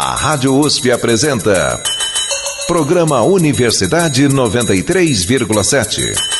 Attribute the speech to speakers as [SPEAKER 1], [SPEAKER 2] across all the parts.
[SPEAKER 1] A Rádio USP apresenta. Programa Universidade 93,7.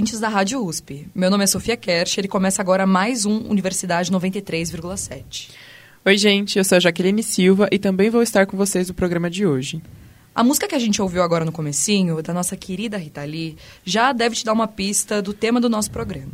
[SPEAKER 2] Ouvintes da Rádio USP. Meu nome é Sofia Kercher e começa agora mais um Universidade 93,7.
[SPEAKER 3] Oi, gente, eu sou a Jaqueline Silva e também vou estar com vocês no programa de hoje.
[SPEAKER 2] A música que a gente ouviu agora no comecinho, da nossa querida Rita Lee, já deve te dar uma pista do tema do nosso programa.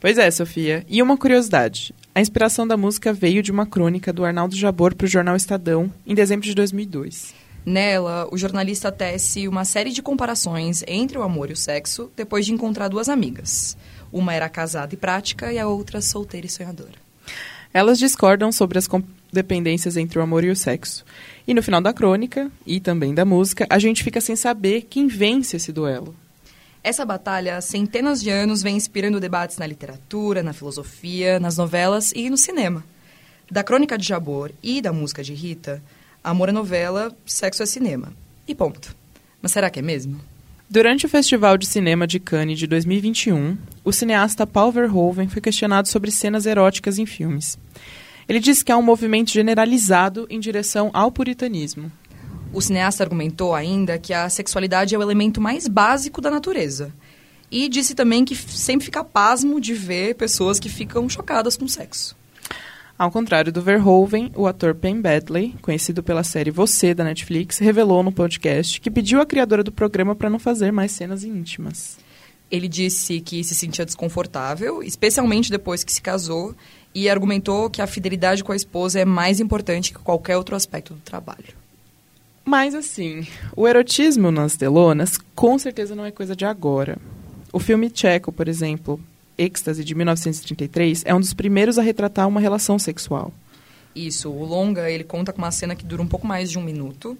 [SPEAKER 3] Pois é, Sofia. E uma curiosidade. A inspiração da música veio de uma crônica do Arnaldo Jabor para o jornal Estadão, em dezembro de 2002.
[SPEAKER 2] Nela, o jornalista tece uma série de comparações entre o amor e o sexo depois de encontrar duas amigas. Uma era casada e prática e a outra solteira e sonhadora.
[SPEAKER 3] Elas discordam sobre as dependências entre o amor e o sexo. E no final da crônica, e também da música, a gente fica sem saber quem vence esse duelo.
[SPEAKER 2] Essa batalha, há centenas de anos, vem inspirando debates na literatura, na filosofia, nas novelas e no cinema. Da crônica de Jabor e da música de Rita, amor é novela, sexo é cinema. E ponto. Mas será que é mesmo?
[SPEAKER 3] Durante o Festival de Cinema de Cannes de 2021, o cineasta Paul Verhoeven foi questionado sobre cenas eróticas em filmes. Ele disse que há um movimento generalizado em direção ao puritanismo.
[SPEAKER 2] O cineasta argumentou ainda que a sexualidade é o elemento mais básico da natureza. E disse também que sempre fica pasmo de ver pessoas que ficam chocadas com o sexo.
[SPEAKER 3] Ao contrário do Verhoeven, o ator Penn Badley, conhecido pela série Você da Netflix, revelou no podcast que pediu à criadora do programa para não fazer mais cenas íntimas.
[SPEAKER 2] Ele disse que se sentia desconfortável, especialmente depois que se casou, e argumentou que a fidelidade com a esposa é mais importante que qualquer outro aspecto do trabalho.
[SPEAKER 3] Mas assim, o erotismo nas telonas com certeza não é coisa de agora. O filme tcheco, por exemplo, Êxtase, de 1933, é um dos primeiros a retratar uma relação sexual.
[SPEAKER 2] Isso, o longa, ele conta com uma cena que dura um pouco mais de um minuto,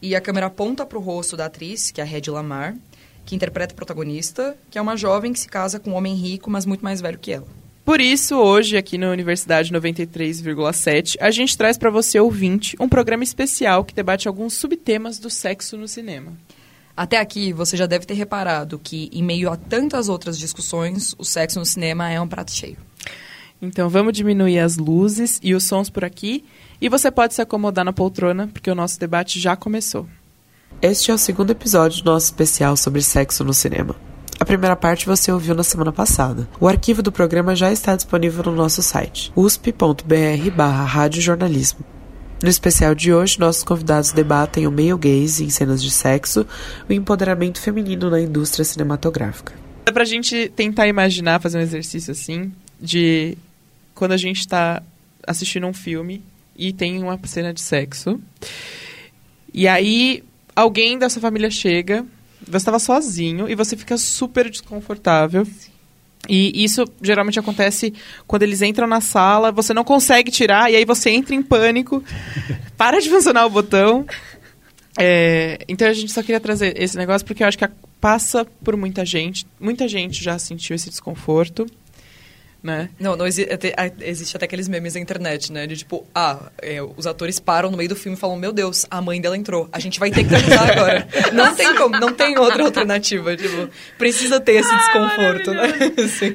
[SPEAKER 2] e a câmera aponta para o rosto da atriz, que é a Red Lamar, que interpreta a protagonista, que é uma jovem que se casa com um homem rico, mas muito mais velho que ela.
[SPEAKER 3] Por isso, hoje, aqui na Universidade 93,7, a gente traz para você, ouvinte, um programa especial que debate alguns subtemas do sexo no cinema.
[SPEAKER 2] Até aqui, você já deve ter reparado que, em meio a tantas outras discussões, o sexo no cinema é um prato cheio.
[SPEAKER 3] Então, vamos diminuir as luzes e os sons por aqui, e você pode se acomodar na poltrona, porque o nosso debate já começou. Este é o segundo episódio do nosso especial sobre sexo no cinema. A primeira parte você ouviu na semana passada. O arquivo do programa já está disponível no nosso site, usp.br/radiojornalismo. No especial de hoje, nossos convidados debatem o male gaze em cenas de sexo, o empoderamento feminino na indústria cinematográfica. É pra gente tentar imaginar, fazer um exercício assim, de quando a gente está assistindo um filme e tem uma cena de sexo. E aí alguém da sua família chega você estava sozinho e você fica super desconfortável. E isso geralmente acontece quando eles entram na sala, você não consegue tirar, e aí você entra em pânico, para de funcionar o botão. É, então a gente só queria trazer esse negócio porque eu acho que passa por muita gente. Muita gente já sentiu esse desconforto. Né?
[SPEAKER 2] Não, não exi até, existe até aqueles memes na internet, né? De tipo, ah, é, os atores param no meio do filme e falam, meu Deus, a mãe dela entrou. A gente vai ter que transar agora. Não tem como, não tem outra alternativa. Tipo, precisa ter esse desconforto, ah, né?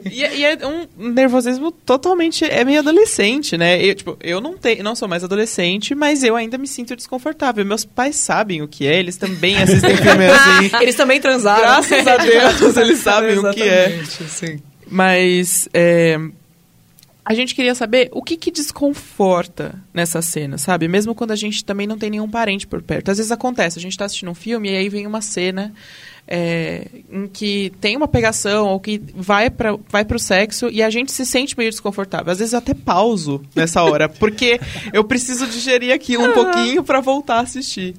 [SPEAKER 3] e, e, é um nervosismo totalmente. É meio adolescente, né? Eu, tipo, eu não, tenho, não sou mais adolescente, mas eu ainda me sinto desconfortável. Meus pais sabem o que é, eles também assistem filmes assim.
[SPEAKER 2] Eles também transaram.
[SPEAKER 3] Graças a Deus, eles sabem o que é.
[SPEAKER 2] Sim.
[SPEAKER 3] Mas é, a gente queria saber o que, que desconforta nessa cena, sabe? Mesmo quando a gente também não tem nenhum parente por perto. Às vezes acontece, a gente está assistindo um filme e aí vem uma cena é, em que tem uma pegação ou que vai para vai o sexo e a gente se sente meio desconfortável. Às vezes eu até pauso nessa hora, porque eu preciso digerir aquilo um pouquinho para voltar a assistir.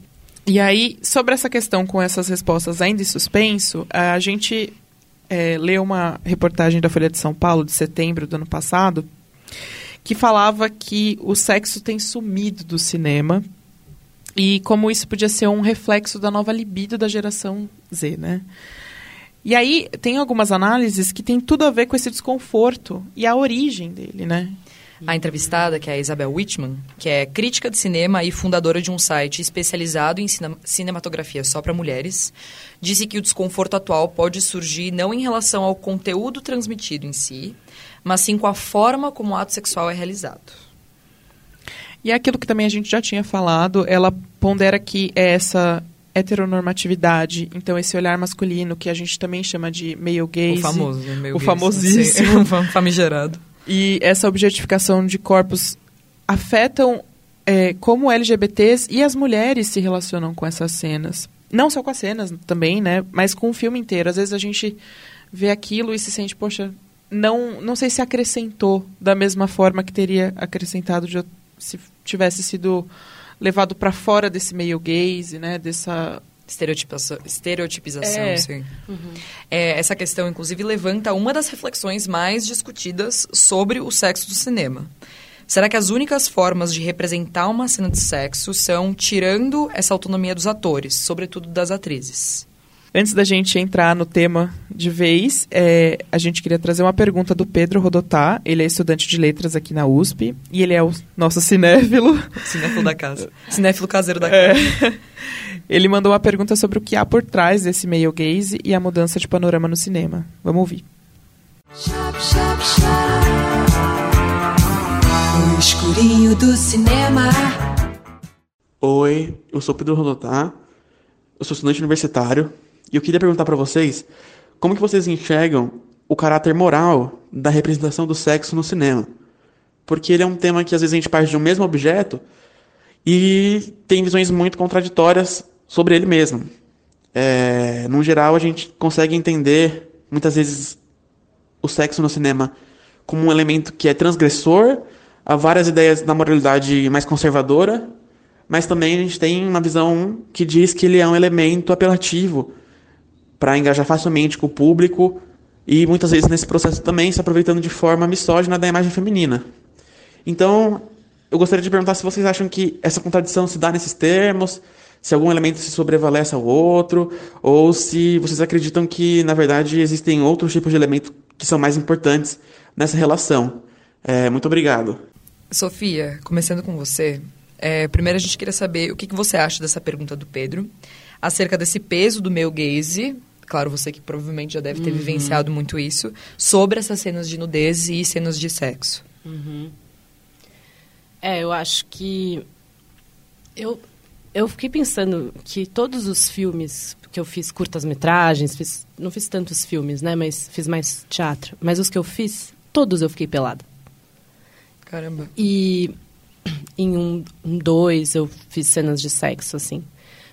[SPEAKER 3] E aí, sobre essa questão com essas respostas ainda em suspenso, a gente é, ler uma reportagem da Folha de São Paulo, de setembro do ano passado, que falava que o sexo tem sumido do cinema E como isso podia ser um reflexo da nova libido da geração Z, né? E aí tem algumas análises que tem tudo a ver com esse desconforto e a origem dele, né?
[SPEAKER 2] A entrevistada, que é a Isabel Whitman, que é crítica de cinema e fundadora de um site especializado em cine cinematografia só para mulheres, disse que o desconforto atual pode surgir não em relação ao conteúdo transmitido em si, mas sim com a forma como o ato sexual é realizado.
[SPEAKER 3] E é aquilo que também a gente já tinha falado, ela pondera que é essa heteronormatividade, então esse olhar masculino que a gente também chama de male gaze.
[SPEAKER 2] O famoso, né? Meio
[SPEAKER 3] o famosíssimo.
[SPEAKER 2] sim, famigerado.
[SPEAKER 3] E essa objetificação de corpos afetam é, como LGBTs e as mulheres se relacionam com essas cenas. Não só com as cenas também, né? Mas com o filme inteiro. Às vezes a gente vê aquilo e se sente, poxa, não, não sei se acrescentou da mesma forma que teria acrescentado de, se tivesse sido levado para fora desse meio gaze, né? Dessa
[SPEAKER 2] Estereotipação, estereotipização,
[SPEAKER 3] É.
[SPEAKER 2] sim. É, essa questão, inclusive, levanta uma das reflexões mais discutidas sobre o sexo do cinema. Será que as únicas formas de representar uma cena de sexo são tirando essa autonomia dos atores, sobretudo das atrizes?
[SPEAKER 3] Antes da gente entrar no tema de vez, é, a gente queria trazer uma pergunta do Pedro Rodotá. Ele é estudante de letras aqui na USP e ele é o nosso cinéfilo.
[SPEAKER 2] Cinéfilo da casa. Cinéfilo caseiro da
[SPEAKER 3] É.
[SPEAKER 2] casa.
[SPEAKER 3] Ele mandou uma pergunta sobre o que há por trás desse male gaze e a mudança de panorama no cinema. Vamos ouvir.
[SPEAKER 4] O escurinho do cinema.
[SPEAKER 5] Oi, eu sou Pedro Rodotá, eu sou estudante universitário e eu queria perguntar pra vocês como que vocês enxergam o caráter moral da representação do sexo no cinema. Porque ele é um tema que às vezes a gente parte de um mesmo objeto e tem visões muito contraditórias sobre ele mesmo. É, no geral, a gente consegue entender muitas vezes o sexo no cinema como um elemento que é transgressor a várias ideias da moralidade mais conservadora, mas também a gente tem uma visão que diz que ele é um elemento apelativo para engajar facilmente com o público e muitas vezes nesse processo também se aproveitando de forma misógina da imagem feminina. Então, eu gostaria de perguntar se vocês acham que essa contradição se dá nesses termos, se algum elemento se sobrevalece ao outro, ou se vocês acreditam que, na verdade, existem outros tipos de elementos que são mais importantes nessa relação. É, muito obrigado.
[SPEAKER 2] Sofia, começando com você. é, primeiro a gente queria saber o que, que você acha dessa pergunta do Pedro, acerca desse peso do meu gaze, claro, você que provavelmente já deve ter vivenciado muito isso, sobre essas cenas de nudez e cenas de sexo.
[SPEAKER 6] É, eu acho que. Eu, eu fiquei pensando que todos os filmes que eu fiz curtas-metragens, fiz, não fiz tantos filmes, né? Mas fiz mais teatro. Mas os que eu fiz, todos eu fiquei pelada.
[SPEAKER 2] Caramba.
[SPEAKER 6] E em um, um dois eu fiz cenas de sexo, assim.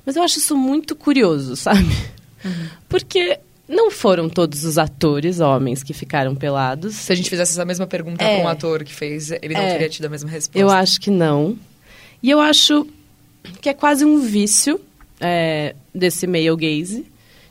[SPEAKER 6] Mas eu acho isso muito curioso, sabe? Porque não foram todos os atores homens que ficaram pelados.
[SPEAKER 2] Se a gente fizesse essa mesma pergunta
[SPEAKER 6] É.
[SPEAKER 2] para um ator que fez, ele não
[SPEAKER 6] É.
[SPEAKER 2] teria tido a mesma resposta.
[SPEAKER 6] Eu acho que não. E eu acho que é quase um vício é, desse male gaze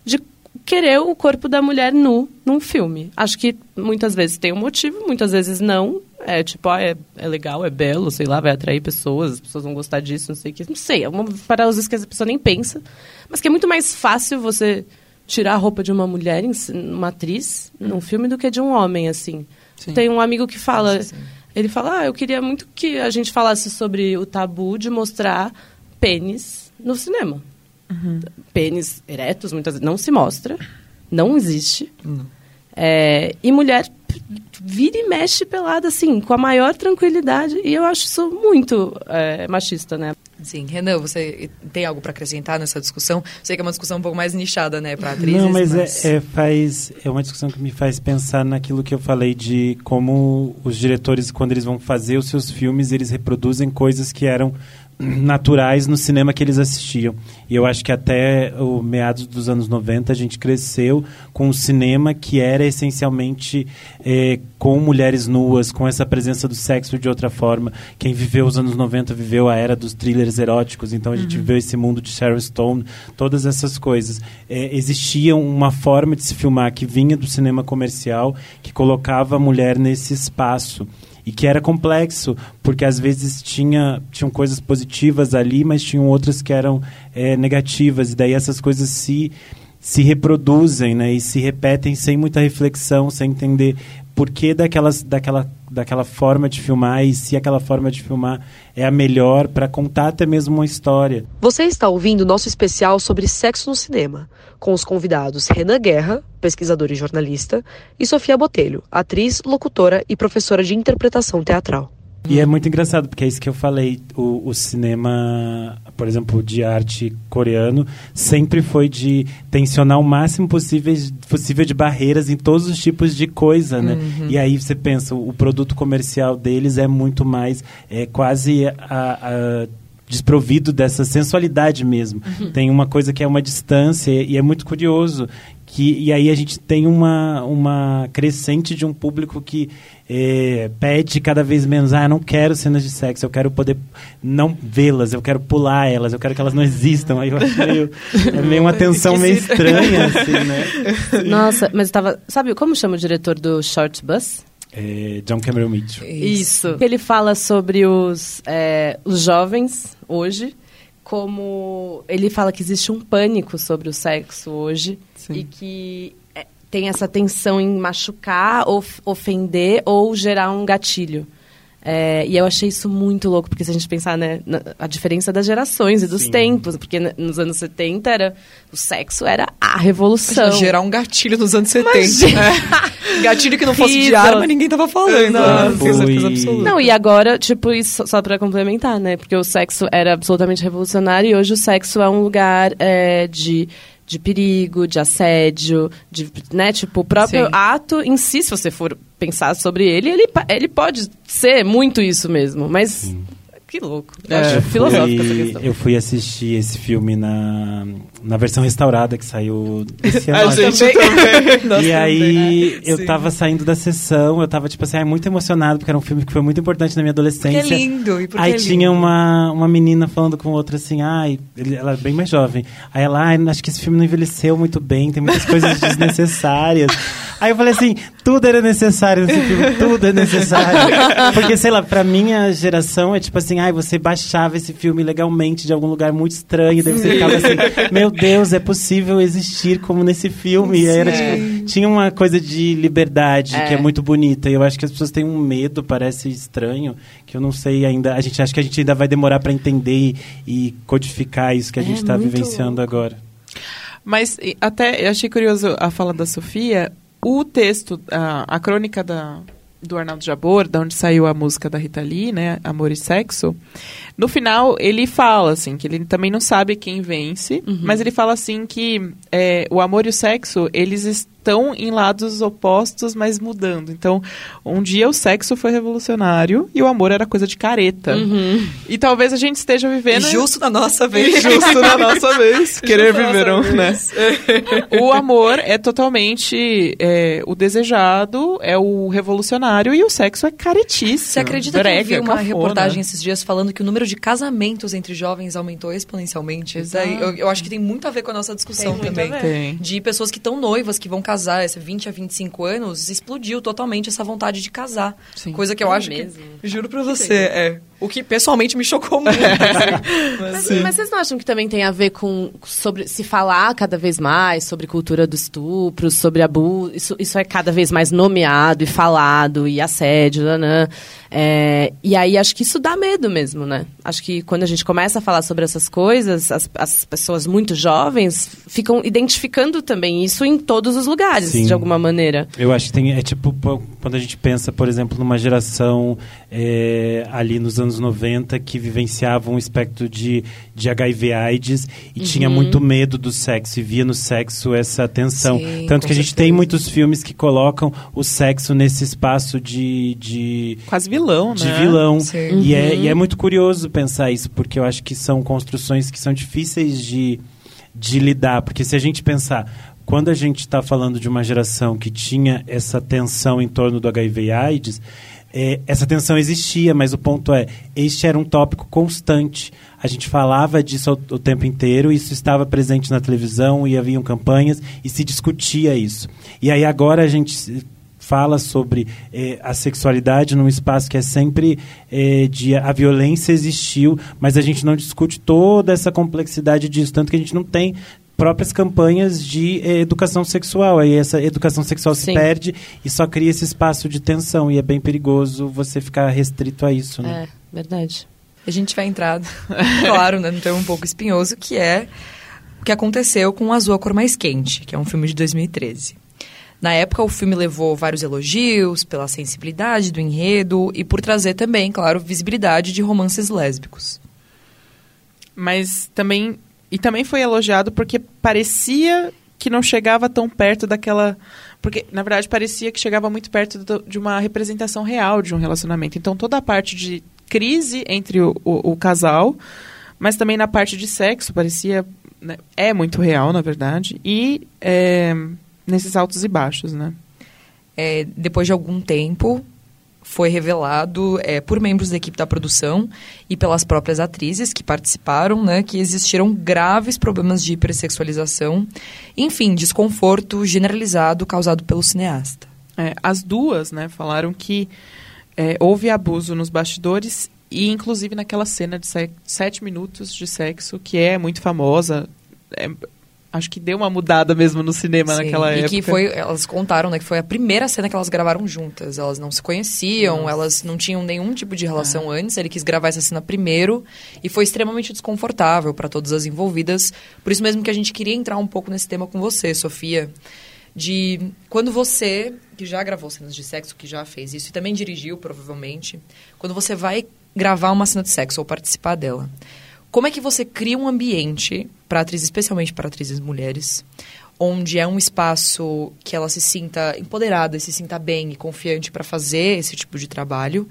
[SPEAKER 6] de querer o corpo da mulher nu num filme. Acho que muitas vezes tem um motivo, muitas vezes não. É tipo, ah, é, é legal, é belo, sei lá, vai atrair pessoas, as pessoas vão gostar disso, não sei o que. Não sei, é uma parada que a pessoa nem pensa. Mas que é muito mais fácil você tirar a roupa de uma mulher, uma atriz, num filme, do que de um homem, assim.
[SPEAKER 2] Sim.
[SPEAKER 6] Tem um amigo que fala...
[SPEAKER 2] Sim.
[SPEAKER 6] Ele fala, ah, eu queria muito que a gente falasse sobre o tabu de mostrar pênis no cinema. Pênis eretos, muitas vezes, não se mostra, não existe. É, e mulher vira e mexe pelada, assim, com a maior tranquilidade. E eu acho isso muito é, machista, né?
[SPEAKER 2] Sim, Renan, você tem algo para acrescentar nessa discussão? Sei que é uma discussão um pouco mais nichada, né, para atrizes.
[SPEAKER 7] Não, mas, É, é, faz, é uma discussão que me faz pensar naquilo que eu falei de como os diretores, quando eles vão fazer os seus filmes, eles reproduzem coisas que eram naturais no cinema que eles assistiam. E eu acho que até o meados dos anos 90 a gente cresceu com um cinema que era essencialmente eh, com mulheres nuas, com essa presença do sexo de outra forma. Quem viveu os anos 90 viveu a era dos thrillers eróticos, então a gente viveu esse mundo de Sharon Stone, todas essas coisas. Eh, existia uma forma de se filmar que vinha do cinema comercial, que colocava a mulher nesse espaço. E que era complexo, porque às vezes tinha, tinham coisas positivas ali, mas tinham outras que eram é, negativas, e daí essas coisas se, se reproduzem né, e se repetem sem muita reflexão, sem entender por que daquelas, daquela, daquela forma de filmar e se aquela forma de filmar é a melhor para contar até mesmo uma história.
[SPEAKER 8] Você está ouvindo nosso especial sobre sexo no cinema, com os convidados Renan Guerra, pesquisador e jornalista, e Sofia Botelho, atriz, locutora e professora de interpretação teatral.
[SPEAKER 7] E é muito engraçado, porque é isso que eu falei. O, o cinema, por exemplo, de arte coreano, sempre foi de tensionar o máximo possível, possível de barreiras em todos os tipos de coisa, né?
[SPEAKER 2] Uhum.
[SPEAKER 7] E aí você pensa, o produto comercial deles é muito mais, é quase a, a desprovido dessa sensualidade mesmo. Tem uma coisa que é uma distância e é muito curioso que e aí a gente tem uma, uma crescente de um público que é, pede cada vez menos ah eu não quero cenas de sexo eu quero poder não vê-las eu quero pular elas eu quero que elas não existam aí eu acho meio é meio uma tensão meio estranha assim né
[SPEAKER 6] Nossa, mas estava. Sabe como chama o diretor do Short Bus?
[SPEAKER 7] é, John Cameron Mitchell
[SPEAKER 6] Isso. Ele fala sobre os, é, os jovens hoje, como ele fala que existe um pânico sobre o sexo hoje e que é, tem essa tensão em machucar, of, ofender ou gerar um gatilho. É, e eu achei isso muito louco, porque se a gente pensar né, na a diferença das gerações e dos
[SPEAKER 7] Sim.
[SPEAKER 6] tempos, porque nos anos 70 era, o sexo era a revolução.
[SPEAKER 2] Gerar um gatilho nos anos 70.
[SPEAKER 6] Imagina.
[SPEAKER 2] É. Gatilho que não fosse de
[SPEAKER 6] Horrível.
[SPEAKER 2] arma, ninguém tava falando. Né?
[SPEAKER 7] Foi-
[SPEAKER 2] absoluta.
[SPEAKER 6] Não, e agora, tipo, isso só pra complementar, né? Porque o sexo era absolutamente revolucionário e hoje o sexo é um lugar é, de, de perigo, de assédio, de, né? Tipo, o próprio
[SPEAKER 2] Sim.
[SPEAKER 6] ato em si, se você for pensar sobre ele, ele, ele pode ser muito isso mesmo, mas... Que louco. Eu
[SPEAKER 2] É,
[SPEAKER 6] acho
[SPEAKER 7] eu
[SPEAKER 6] filosófica essa questão.
[SPEAKER 7] eu fui assistir esse filme na, na versão restaurada que saiu esse ano.
[SPEAKER 2] A gente também. Nós
[SPEAKER 7] e aí
[SPEAKER 2] também.
[SPEAKER 7] eu
[SPEAKER 2] Sim.
[SPEAKER 7] tava saindo da sessão, eu tava, tipo assim, muito emocionado, porque era um filme que foi muito importante na minha adolescência.
[SPEAKER 2] é lindo. E porque
[SPEAKER 7] Aí
[SPEAKER 2] é lindo.
[SPEAKER 7] tinha uma, uma menina falando com outra assim, ai, ele- ela é bem mais jovem. Aí ela, ai, acho que esse filme não envelheceu muito bem, tem muitas coisas desnecessárias. Aí eu falei assim, tudo era necessário nesse filme, tudo é necessário. Porque, sei lá, pra minha geração é tipo assim, ai, você baixava esse filme legalmente de algum lugar muito estranho, daí você ficava assim, meu Deus, é possível existir como nesse filme. E era, tipo, tinha uma coisa de liberdade que é
[SPEAKER 6] É.
[SPEAKER 7] muito bonita. E eu acho que as pessoas têm um medo, parece estranho, que eu não sei ainda. A gente acha que a gente ainda vai demorar pra entender e, e codificar isso que a
[SPEAKER 6] É
[SPEAKER 7] gente tá
[SPEAKER 6] muito
[SPEAKER 7] vivenciando agora.
[SPEAKER 3] Mas até eu achei curioso a fala da Sofia. O texto, a, a crônica da, do Arnaldo Jabor, da onde saiu a música da Rita Lee, né, Amor e Sexo, no final ele fala assim que ele também não sabe quem vence, mas ele fala assim que é, o amor e o sexo eles estão em lados opostos, mas mudando. Então, um dia o sexo foi revolucionário e o amor era coisa de careta. E talvez a gente esteja vivendo
[SPEAKER 2] Justo na nossa vez.
[SPEAKER 3] Justo na nossa vez. Querer viver um, né? O amor é totalmente é, o desejado, é o revolucionário e o sexo é caretíssimo.
[SPEAKER 2] Você acredita que eu vi
[SPEAKER 3] brega,
[SPEAKER 2] uma
[SPEAKER 3] cafona.
[SPEAKER 2] reportagem esses dias falando que o número de casamentos entre jovens aumentou exponencialmente? Daí, eu, eu acho que tem muito a ver com a nossa discussão
[SPEAKER 6] Tem
[SPEAKER 2] também.
[SPEAKER 3] Tem.
[SPEAKER 2] De pessoas que estão noivas, que vão casar, esse 20 a 25 anos, explodiu totalmente essa vontade de casar.
[SPEAKER 3] Sim.
[SPEAKER 2] Coisa que eu
[SPEAKER 6] É
[SPEAKER 2] acho
[SPEAKER 6] mesmo?
[SPEAKER 2] que. Juro pra você, é. O que pessoalmente me chocou muito. assim.
[SPEAKER 6] Mas, Mas, vocês não acham que também tem a ver com sobre se falar cada vez mais sobre cultura do estupro, sobre abuso? Isso, isso é cada vez mais nomeado e falado, e assédio, nanã. É, e aí acho que isso dá medo mesmo, né? Acho que quando a gente começa a falar sobre essas coisas, as, as pessoas muito jovens ficam identificando também isso em todos os lugares,
[SPEAKER 7] Sim.
[SPEAKER 6] de alguma maneira.
[SPEAKER 7] Eu acho que tem. É tipo quando a gente pensa, por exemplo, numa geração é, ali nos anos 90 que vivenciava um espectro de, de HIV AIDS e tinha muito medo do sexo e via no sexo essa tensão.
[SPEAKER 2] Sim,
[SPEAKER 7] Tanto que a gente
[SPEAKER 2] certeza.
[SPEAKER 7] tem muitos filmes que colocam o sexo nesse espaço de. de
[SPEAKER 3] Quase vilão,
[SPEAKER 7] de
[SPEAKER 3] né?
[SPEAKER 7] vilão.
[SPEAKER 2] Sim.
[SPEAKER 7] E, é, e é muito curioso pensar isso, porque eu acho que são construções que são difíceis de, de lidar. Porque se a gente pensar, quando a gente está falando de uma geração que tinha essa tensão em torno do HIV e AIDS, é, essa tensão existia, mas o ponto é, este era um tópico constante. A gente falava disso o, o tempo inteiro, isso estava presente na televisão e haviam campanhas e se discutia isso. E aí agora a gente fala sobre eh, a sexualidade num espaço que é sempre eh, de a violência existiu, mas a gente não discute toda essa complexidade disso, tanto que a gente não tem próprias campanhas de eh, educação sexual. Aí essa educação sexual se
[SPEAKER 6] Sim.
[SPEAKER 7] perde e só cria esse espaço de tensão. E é bem perigoso você ficar restrito a isso, né?
[SPEAKER 6] É, verdade.
[SPEAKER 2] A gente vai entrar, claro, né, num tema um pouco espinhoso, que é o que aconteceu com Azul a Cor Mais Quente, que é um filme de 2013. Na época, o filme levou vários elogios pela sensibilidade do enredo e por trazer também, claro, visibilidade de romances lésbicos.
[SPEAKER 3] Mas também. E também foi elogiado porque parecia que não chegava tão perto daquela. Porque, na verdade, parecia que chegava muito perto do- de uma representação real de um relacionamento. Então, toda a parte de crise entre o, o- o casal, mas também na parte de sexo, parecia. né, é muito real, na verdade. E é, nesses altos e baixos, né?
[SPEAKER 2] É, depois de algum tempo, foi revelado é, por membros da equipe da produção e pelas próprias atrizes que participaram, né, que existiram graves problemas de hipersexualização, enfim, desconforto generalizado causado pelo cineasta.
[SPEAKER 3] É, as duas, né, falaram que é, houve abuso nos bastidores e, inclusive, naquela cena de se- sete minutos de sexo, que é muito famosa. É, acho que deu uma mudada mesmo no cinema
[SPEAKER 2] Sim,
[SPEAKER 3] naquela
[SPEAKER 2] e
[SPEAKER 3] época.
[SPEAKER 2] que foi, elas contaram, né, que foi a primeira cena que elas gravaram juntas. Elas não se conheciam, elas não tinham nenhum tipo de relação antes. Ele quis gravar essa cena primeiro e foi extremamente desconfortável para todas as envolvidas. Por isso mesmo que a gente queria entrar um pouco nesse tema com você, Sofia, de quando você que já gravou cenas de sexo, que já fez isso e também dirigiu provavelmente, quando você vai gravar uma cena de sexo ou participar dela. Como é que você cria um ambiente para atrizes, especialmente para atrizes mulheres, onde é um espaço que ela se sinta empoderada, se sinta bem e confiante para fazer esse tipo de trabalho?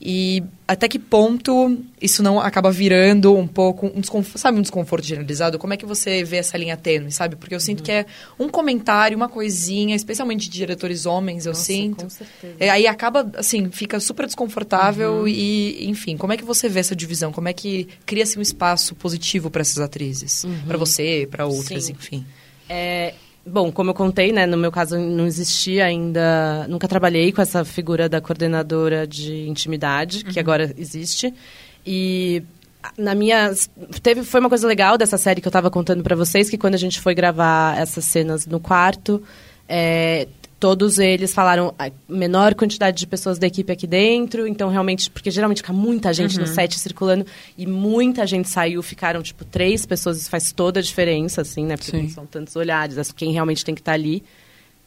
[SPEAKER 2] E até que ponto isso não acaba virando um pouco um desconforto, sabe, um desconforto generalizado? Como é que você vê essa linha tênue, sabe? Porque eu sinto que é um comentário, uma coisinha, especialmente de diretores homens, eu sinto.
[SPEAKER 6] com certeza.
[SPEAKER 2] É, aí acaba, assim, fica super desconfortável e, enfim, como é que você vê essa divisão? Como é que cria-se um espaço positivo para essas atrizes? Para você, para outras,
[SPEAKER 6] Sim.
[SPEAKER 2] enfim.
[SPEAKER 6] É, bom, como eu contei, né, no meu caso não existia ainda, nunca trabalhei com essa figura da coordenadora de intimidade, que agora existe. E na minha teve foi uma coisa legal dessa série que eu estava contando para vocês que quando a gente foi gravar essas cenas no quarto, é, todos eles falaram a menor quantidade de pessoas da equipe aqui dentro, então realmente, porque geralmente fica muita gente no set circulando e muita gente saiu, ficaram tipo três pessoas, isso faz toda a diferença, assim, né? Porque
[SPEAKER 3] Sim.
[SPEAKER 6] não são tantos olhares, é quem realmente tem que estar ali.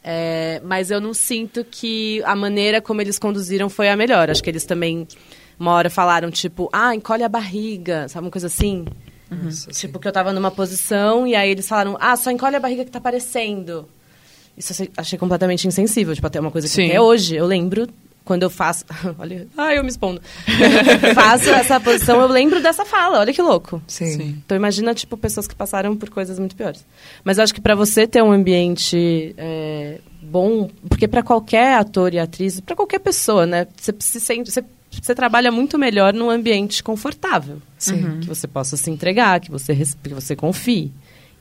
[SPEAKER 6] É, mas eu não sinto que a maneira como eles conduziram foi a melhor. Acho que eles também, uma hora falaram, tipo, ah, encolhe a barriga, sabe uma coisa assim?
[SPEAKER 2] Nossa,
[SPEAKER 6] Tipo, que eu tava numa posição e aí eles falaram, ah, só encolhe a barriga que tá aparecendo. Isso eu achei- completamente insensível. Tipo, até uma coisa que
[SPEAKER 3] Sim.
[SPEAKER 6] até hoje eu lembro quando eu faço. olha, ai, eu me expondo. faço essa posição, eu lembro dessa fala. Olha que louco.
[SPEAKER 2] Sim.
[SPEAKER 3] Sim.
[SPEAKER 6] Então imagina, tipo, pessoas que passaram por coisas muito piores. Mas eu acho que pra você ter um ambiente é, bom, porque pra qualquer ator e atriz, pra qualquer pessoa, né? Você se sente, você, você trabalha muito melhor num ambiente confortável.
[SPEAKER 2] Sim.
[SPEAKER 6] Que você possa se entregar, que você, que você confie.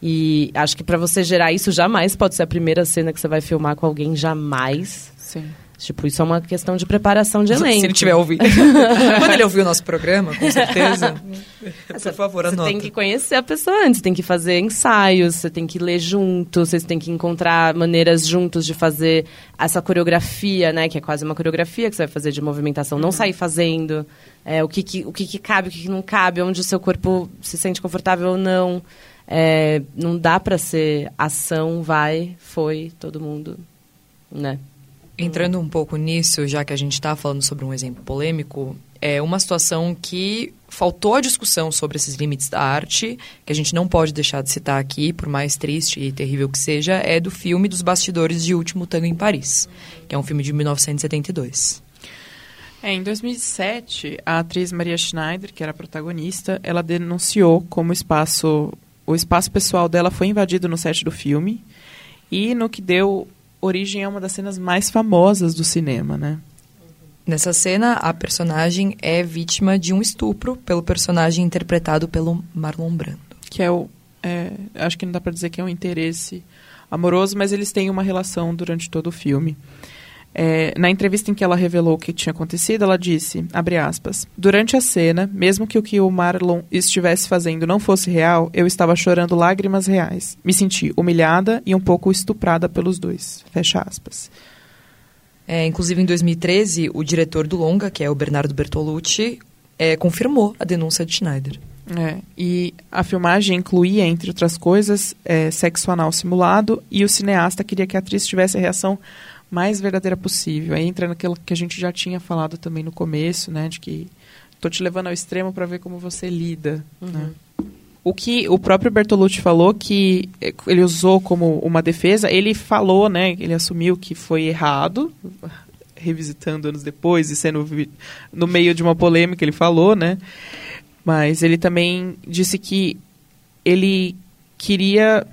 [SPEAKER 6] E acho que pra você gerar isso jamais pode ser a primeira cena que você vai filmar com alguém, jamais.
[SPEAKER 3] Sim.
[SPEAKER 6] Tipo, isso é uma questão de preparação de elenco.
[SPEAKER 2] Se ele tiver ouvido. Quando ele ouvir o nosso programa, com certeza. Por favor,
[SPEAKER 6] Você
[SPEAKER 2] anota.
[SPEAKER 6] tem que conhecer a pessoa antes, tem que fazer ensaios, você tem que ler junto, vocês têm que encontrar maneiras juntos de fazer essa coreografia, né? Que é quase uma coreografia que você vai fazer de movimentação,
[SPEAKER 2] Uhum.
[SPEAKER 6] não sair fazendo. é, o que, que- o que, que cabe, o que, que não cabe, onde o seu corpo se sente confortável ou não. É, não dá pra ser ação, vai, foi, todo mundo, né?
[SPEAKER 2] Entrando um pouco nisso, já que a gente está falando sobre um exemplo polêmico, é uma situação que faltou a discussão sobre esses limites da arte, que a gente não pode deixar de citar aqui, por mais triste e terrível que seja, é do filme dos bastidores de Último Tango em Paris, que é um filme de 1972.
[SPEAKER 3] É, em 2007, a atriz Maria Schneider, que era a protagonista, ela denunciou como espaço, o espaço pessoal dela foi invadido no set do filme e no que deu origem a uma das cenas mais famosas do cinema, né?
[SPEAKER 2] Nessa cena, a personagem é vítima de um estupro pelo personagem interpretado pelo Marlon Brando.
[SPEAKER 3] Que é o, é, acho que não dá pra dizer que é um interesse amoroso, mas eles têm uma relação durante todo o filme. É, na entrevista em que ela revelou o que tinha acontecido, ela disse, aspas, durante a cena, mesmo que o que o Marlon estivesse fazendo não fosse real, eu estava chorando lágrimas reais. Me senti humilhada e um pouco estuprada pelos dois. Fecha aspas.
[SPEAKER 2] É, inclusive, em 2013, o diretor do longa, que é o Bernardo Bertolucci, é, confirmou a denúncia de Schneider.
[SPEAKER 3] É, e a filmagem incluía, entre outras coisas, é, sexo anal simulado e o cineasta queria que a atriz tivesse a reação mais verdadeira possível. Aí entra naquilo que a gente já tinha falado também no começo, né, de que tô te levando ao extremo para ver como você lida, né? O que o próprio Bertolucci falou que eh, ele usou como uma defesa, ele falou, né, ele assumiu que foi errado, revisitando anos depois e sendo no meio de uma polêmica ele falou, né? Mas ele também disse que ele queria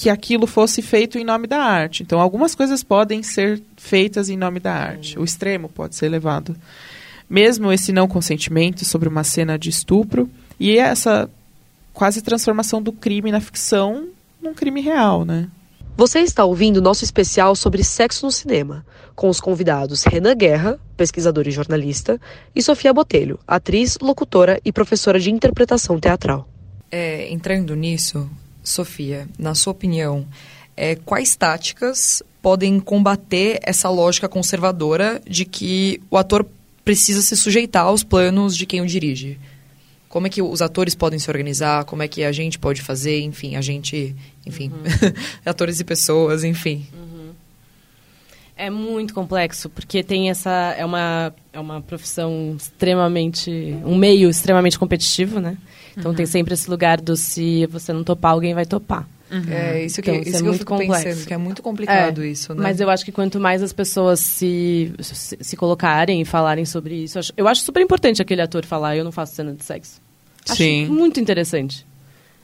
[SPEAKER 3] que aquilo fosse feito em nome da arte. Então, algumas coisas podem ser feitas em nome da arte. O extremo pode ser levado. Mesmo esse não consentimento sobre uma cena de estupro e essa quase transformação do crime na ficção num crime real, né?
[SPEAKER 8] Você está ouvindo o nosso especial sobre sexo no cinema, com os convidados Renan Guerra, pesquisador e jornalista, e Sofia Botelho, atriz, locutora e professora de interpretação teatral.
[SPEAKER 2] É, entrando nisso, Sofia, na sua opinião, é, quais táticas podem combater essa lógica conservadora de que o ator precisa se sujeitar aos planos de quem o dirige? Como é que os atores podem se organizar? Como é que a gente pode fazer? Enfim, a gente, enfim, atores e pessoas, enfim.
[SPEAKER 6] É muito complexo, porque tem essa. É uma, é uma profissão extremamente. um meio extremamente competitivo, né? Então
[SPEAKER 2] Uhum.
[SPEAKER 6] tem sempre esse lugar do se você não topar, alguém vai topar.
[SPEAKER 2] É isso que,
[SPEAKER 6] Então,
[SPEAKER 2] isso
[SPEAKER 6] isso é
[SPEAKER 2] que eu
[SPEAKER 6] muito
[SPEAKER 2] fico
[SPEAKER 6] complexo.
[SPEAKER 2] pensando, que é muito complicado
[SPEAKER 6] É,
[SPEAKER 2] isso, né?
[SPEAKER 6] Mas eu acho que quanto mais as pessoas se, se, se colocarem e falarem sobre isso, eu acho, eu acho super importante aquele ator falar, eu não faço cena de sexo. Acho
[SPEAKER 3] Sim.
[SPEAKER 6] muito interessante.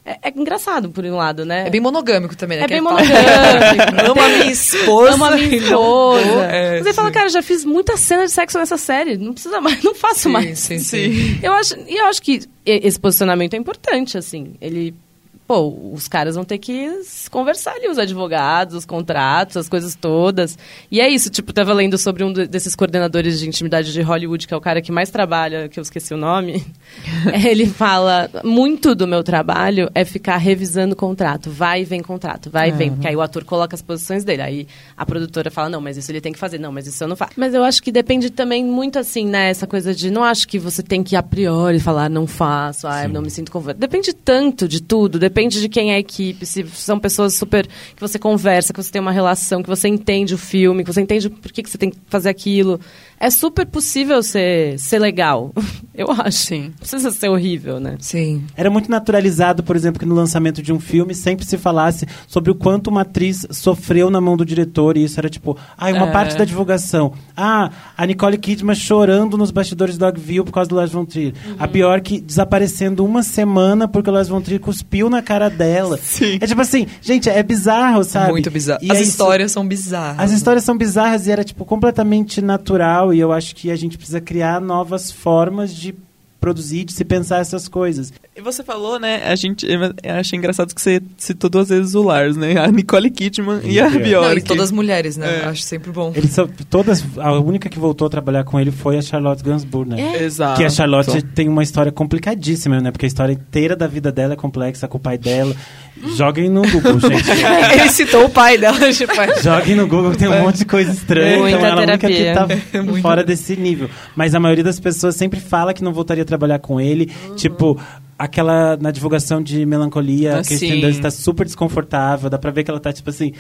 [SPEAKER 6] É, é engraçado, por um lado, né?
[SPEAKER 2] É bem monogâmico também, né?
[SPEAKER 6] É
[SPEAKER 2] Que
[SPEAKER 6] bem monogâmico.
[SPEAKER 2] Ama a minha esposa.
[SPEAKER 6] Ama a minha esposa.
[SPEAKER 2] dou. É,
[SPEAKER 6] fala,
[SPEAKER 2] sim.
[SPEAKER 6] cara, já fiz muita cena de sexo nessa série. Não precisa mais, não faço
[SPEAKER 2] Sim,
[SPEAKER 6] mais.
[SPEAKER 2] sim, sim.
[SPEAKER 6] Eu acho, e eu acho que esse posicionamento é importante, assim. Ele. Pô, os caras vão ter que conversar ali, os advogados, os contratos, as coisas todas. E é isso, tipo, tava lendo sobre um de- desses coordenadores de intimidade de Hollywood, que é o cara que mais trabalha, que eu esqueci o nome. Ele fala, muito do meu trabalho é ficar revisando o contrato. Vai e vem contrato, vai e vem. Porque aí o ator coloca as posições dele. Aí a produtora fala, não, mas isso ele tem que fazer. Não, mas isso eu não faço. Mas eu acho que depende também muito assim, né? Essa coisa de, não acho que você tem que a priori falar, não faço, ah, não me sinto confortável. Depende tanto de tudo. Depende de quem é a equipe, se são pessoas super... que você conversa, que você tem uma relação, que você entende o filme, que você entende por que, que você tem que fazer aquilo. É super possível ser, ser legal. Eu acho.
[SPEAKER 3] Sim.
[SPEAKER 6] Não precisa ser horrível, né?
[SPEAKER 2] Sim.
[SPEAKER 7] Era muito naturalizado, por exemplo, que no lançamento de um filme sempre se falasse sobre o quanto uma atriz sofreu na mão do diretor, e isso era tipo, ah, uma
[SPEAKER 3] É.
[SPEAKER 7] parte da divulgação. Ah, a Nicole Kidman chorando nos bastidores do Dogville por causa do Lars von Trier. A Bjork desaparecendo uma semana porque o Lars von Trier cuspiu na cara dela.
[SPEAKER 3] Sim.
[SPEAKER 7] É tipo assim, gente, é bizarro, sabe?
[SPEAKER 2] Muito bizarro.
[SPEAKER 7] E
[SPEAKER 2] As
[SPEAKER 7] é isso-
[SPEAKER 2] histórias são bizarras.
[SPEAKER 7] as histórias são bizarras e era tipo completamente natural e eu acho que a gente precisa criar novas formas de produzir, de se pensar essas coisas.
[SPEAKER 3] E você falou, né? A gente eu achei engraçado que você citou duas vezes o Lars, né? A Nicole Kidman e a
[SPEAKER 7] Não, e
[SPEAKER 3] Bjork.
[SPEAKER 2] Não, e todas as mulheres, né?
[SPEAKER 3] É.
[SPEAKER 2] Acho sempre bom.
[SPEAKER 7] Eles são todas a única que voltou a trabalhar com ele foi a Charlotte Gainsbourg, né?
[SPEAKER 3] Exato.
[SPEAKER 7] Que a Charlotte tem uma história complicadíssima, né? Porque a história inteira da vida dela é complexa com o pai dela. Joguem no Google, gente.
[SPEAKER 2] Ele citou o pai dela, tipo, é.
[SPEAKER 7] Joguem no Google que tem um monte de coisa estranha.
[SPEAKER 6] Muita
[SPEAKER 7] então ela é a única que
[SPEAKER 6] terapia.
[SPEAKER 7] tá fora desse nível. Mas a maioria das pessoas sempre fala que não voltaria a trabalhar com ele. Tipo, aquela na divulgação de melancolia,
[SPEAKER 3] Ah,
[SPEAKER 7] a Kristen
[SPEAKER 3] sim.
[SPEAKER 7] Dunst tá super desconfortável. Dá pra ver que ela tá tipo assim,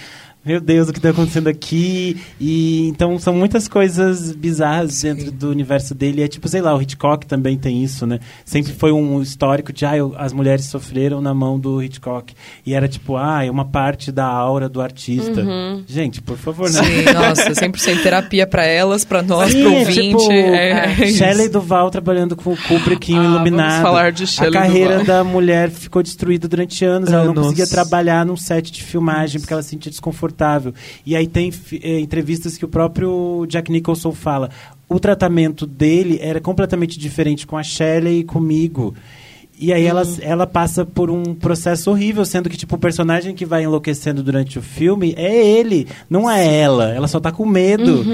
[SPEAKER 7] meu Deus, o que tá acontecendo aqui? E então são muitas coisas bizarras dentro do universo dele. É tipo, sei lá, o Hitchcock também tem isso, né? Sempre foi um histórico de, ah, eu- as mulheres sofreram na mão do Hitchcock. E era tipo, ah, é uma parte da aura do artista. Gente, por favor, né?
[SPEAKER 2] Sim, nossa, 100% terapia pra elas, pra nós,
[SPEAKER 7] Sim,
[SPEAKER 2] pro
[SPEAKER 7] é
[SPEAKER 2] ouvinte.
[SPEAKER 7] tipo,
[SPEAKER 2] é, é.
[SPEAKER 7] Shelley Duval trabalhando com o Kubrick em
[SPEAKER 3] Ah,
[SPEAKER 7] Iluminado.
[SPEAKER 3] falar de Shelley
[SPEAKER 7] A carreira
[SPEAKER 3] Duvall.
[SPEAKER 7] da mulher ficou destruída durante anos. Ela não
[SPEAKER 3] nossa.
[SPEAKER 7] conseguia trabalhar num set de filmagem porque ela se sentia desconfortável. E aí tem eh, entrevistas que o próprio Jack Nicholson fala. O tratamento dele era completamente diferente com a Shelley e comigo. E aí ela, ela passa por um processo horrível, sendo que, tipo, o personagem que vai enlouquecendo durante o filme é ele, não é ela. Ela só tá com medo.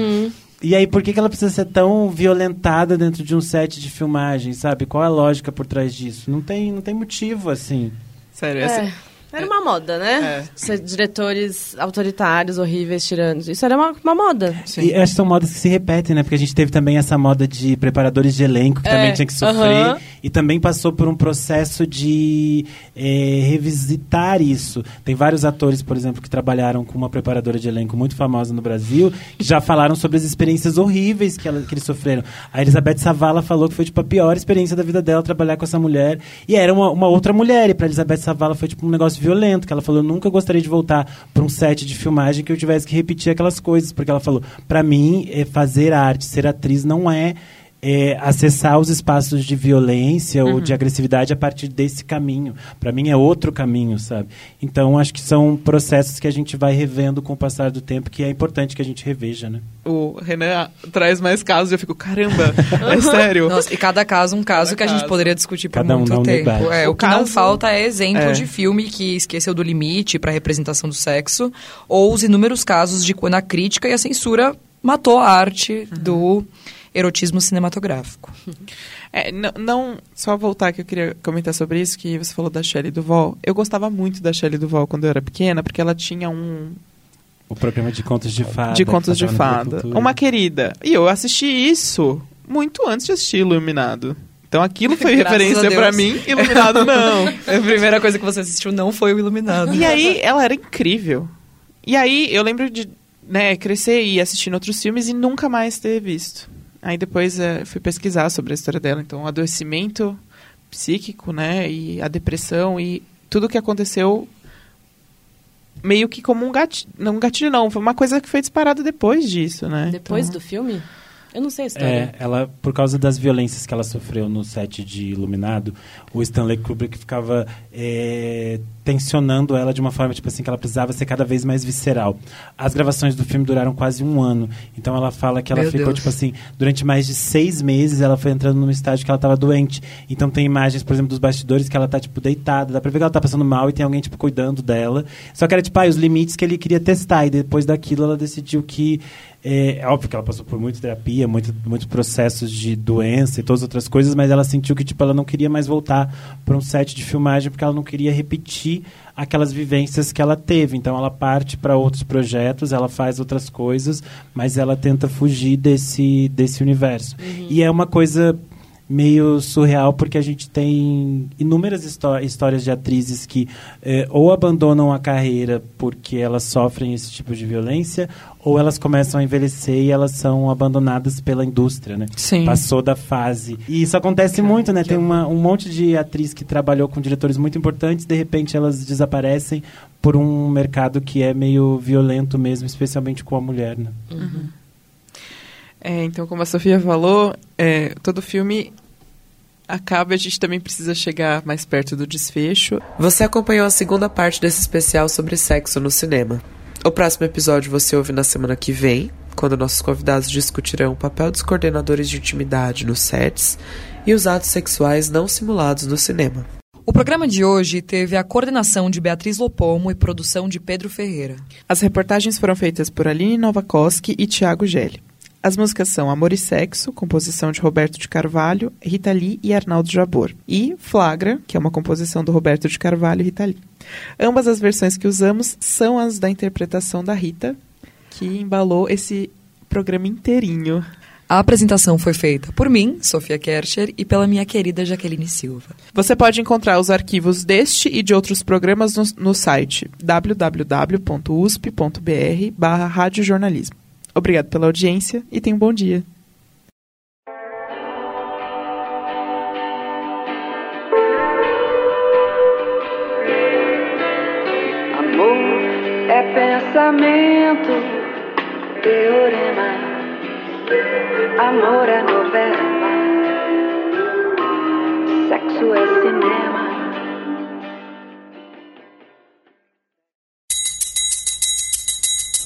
[SPEAKER 7] E aí, por que, que ela precisa ser tão violentada dentro de um set de filmagem, sabe? Qual é a lógica por trás disso? Não tem, não tem motivo, assim.
[SPEAKER 3] Sério,
[SPEAKER 6] É,
[SPEAKER 3] essa-
[SPEAKER 6] Era uma moda, né?
[SPEAKER 3] É.
[SPEAKER 6] Ser diretores autoritários, horríveis, tiranos. Isso era uma, uma moda.
[SPEAKER 7] E acho que são modas que se repetem, né? Porque a gente teve também essa moda de preparadores de elenco, que
[SPEAKER 6] É,
[SPEAKER 7] também tinha que sofrer. E também passou por um processo de eh, revisitar isso. Tem vários atores, por exemplo, que trabalharam com uma preparadora de elenco muito famosa no Brasil, que já falaram sobre as experiências horríveis que, ela- que eles sofreram. A Elizabeth Savala falou que foi tipo a pior experiência da vida dela trabalhar com essa mulher. E era uma, uma outra mulher. E pra Elizabeth Savala foi tipo um negócio violento, que ela falou, eu nunca gostaria de voltar pra um set de filmagem que eu tivesse que repetir aquelas coisas. Porque ela falou, pra mim, eh, fazer arte, ser atriz não é é, acessar os espaços de violência ou de agressividade a partir desse caminho. Para mim é outro caminho, sabe? Então acho que são processos que a gente vai revendo com o passar do tempo, que é importante que a gente reveja, né?
[SPEAKER 3] O Renan traz mais casos e eu fico, caramba, é sério.
[SPEAKER 2] Nossa, e cada caso um caso
[SPEAKER 3] Cada
[SPEAKER 2] que a gente
[SPEAKER 3] caso.
[SPEAKER 2] poderia discutir por
[SPEAKER 7] Cada
[SPEAKER 2] muito
[SPEAKER 7] dá um
[SPEAKER 2] tempo. É,
[SPEAKER 3] O
[SPEAKER 2] o, que não
[SPEAKER 3] caso-
[SPEAKER 2] falta é exemplo
[SPEAKER 3] É.
[SPEAKER 2] de filme que esqueceu do limite para representação do sexo, ou os inúmeros casos de quando a crítica e a censura matou a arte
[SPEAKER 3] Uhum.
[SPEAKER 2] do erotismo cinematográfico.
[SPEAKER 3] É, não, não- só voltar que eu queria comentar sobre isso, que você falou da Shelley Duval. Eu gostava muito da Shelley Duval quando eu era pequena, porque ela tinha um
[SPEAKER 7] O programa de contos de fada.
[SPEAKER 3] de contos de fada. Uma querida. E eu assisti isso muito antes de assistir Iluminado. Então aquilo foi
[SPEAKER 2] Graças
[SPEAKER 3] referência
[SPEAKER 2] a Deus.
[SPEAKER 3] pra mim, Iluminado não.
[SPEAKER 2] A primeira coisa que você assistiu não foi o Iluminado.
[SPEAKER 3] E aí, ela era incrível. E aí, eu lembro de né, crescer e ir assistindo outros filmes e nunca mais ter visto. Aí depois eh, fui pesquisar sobre a história dela. Então, o adoecimento psíquico, né, e a depressão e tudo que aconteceu meio que como um gatilho. Não um gatilho, não. Foi uma coisa que foi disparada depois disso, né?
[SPEAKER 6] Depois
[SPEAKER 3] Então,
[SPEAKER 6] do filme? Eu não sei a história.
[SPEAKER 7] É, ela, por causa das violências que ela sofreu no set de Iluminado, o Stanley Kubrick ficava é, tensionando ela de uma forma, tipo assim, que ela precisava ser cada vez mais visceral. As gravações do filme duraram quase um ano, então ela fala que ela
[SPEAKER 2] Meu
[SPEAKER 7] ficou,
[SPEAKER 2] Deus.
[SPEAKER 7] tipo assim, durante mais de seis meses ela foi entrando num estágio que ela estava doente. Então tem imagens, por exemplo, dos bastidores que ela tá, tipo, deitada, dá pra ver que ela tá passando mal e tem alguém, tipo, cuidando dela. Só que era, tipo, ah, os limites que ele queria testar, e depois daquilo ela decidiu que é, é óbvio que ela passou por muita terapia, muito, muitos processos de doença e todas as outras coisas, mas ela sentiu que tipo, ela não queria mais voltar para um set de filmagem porque ela não queria repetir aquelas vivências que ela teve. Então ela parte para outros projetos, ela faz outras coisas, mas ela tenta fugir desse, desse universo. E é uma coisa meio surreal porque a gente tem inúmeras histó- histórias de atrizes que eh, ou abandonam a carreira porque elas sofrem esse tipo de violência ou elas começam a envelhecer e elas são abandonadas pela indústria, né?
[SPEAKER 3] Sim.
[SPEAKER 7] Passou da fase. E isso acontece muito, né? Tem uma, um monte de atriz que trabalhou com diretores muito importantes, de repente elas desaparecem por um mercado que é meio violento mesmo, especialmente com a mulher, né?
[SPEAKER 3] É, então, como a Sofia falou, é, todo filme acaba e a gente também precisa chegar mais perto do desfecho.
[SPEAKER 8] Você acompanhou a segunda parte desse especial sobre sexo no cinema. O próximo episódio você ouve na semana que vem, quando nossos convidados discutirão o papel dos coordenadores de intimidade nos sets e os atos sexuais não simulados no cinema.
[SPEAKER 2] O programa de hoje teve a coordenação de Beatriz Lopomo e produção de Pedro Ferreira.
[SPEAKER 3] As reportagens foram feitas por Aline Novakoski e Tiago Gelli. As músicas são Amor e Sexo, composição de Roberto de Carvalho, Rita Lee e Arnaldo Jabor. E Flagra, que é uma composição do Roberto de Carvalho e Rita Lee. Ambas as versões que usamos são as da interpretação da Rita, que embalou esse programa inteirinho.
[SPEAKER 2] A apresentação foi feita por mim, Sofia Kercher, e pela minha querida Jaqueline Silva.
[SPEAKER 3] Você pode encontrar os arquivos deste e de outros programas no, no site www.usp.br barra radiojornalismo. Obrigado pela audiência e tenha um bom dia.
[SPEAKER 9] Amor é pensamento, teorema. Amor é novela. Sexo é cinema.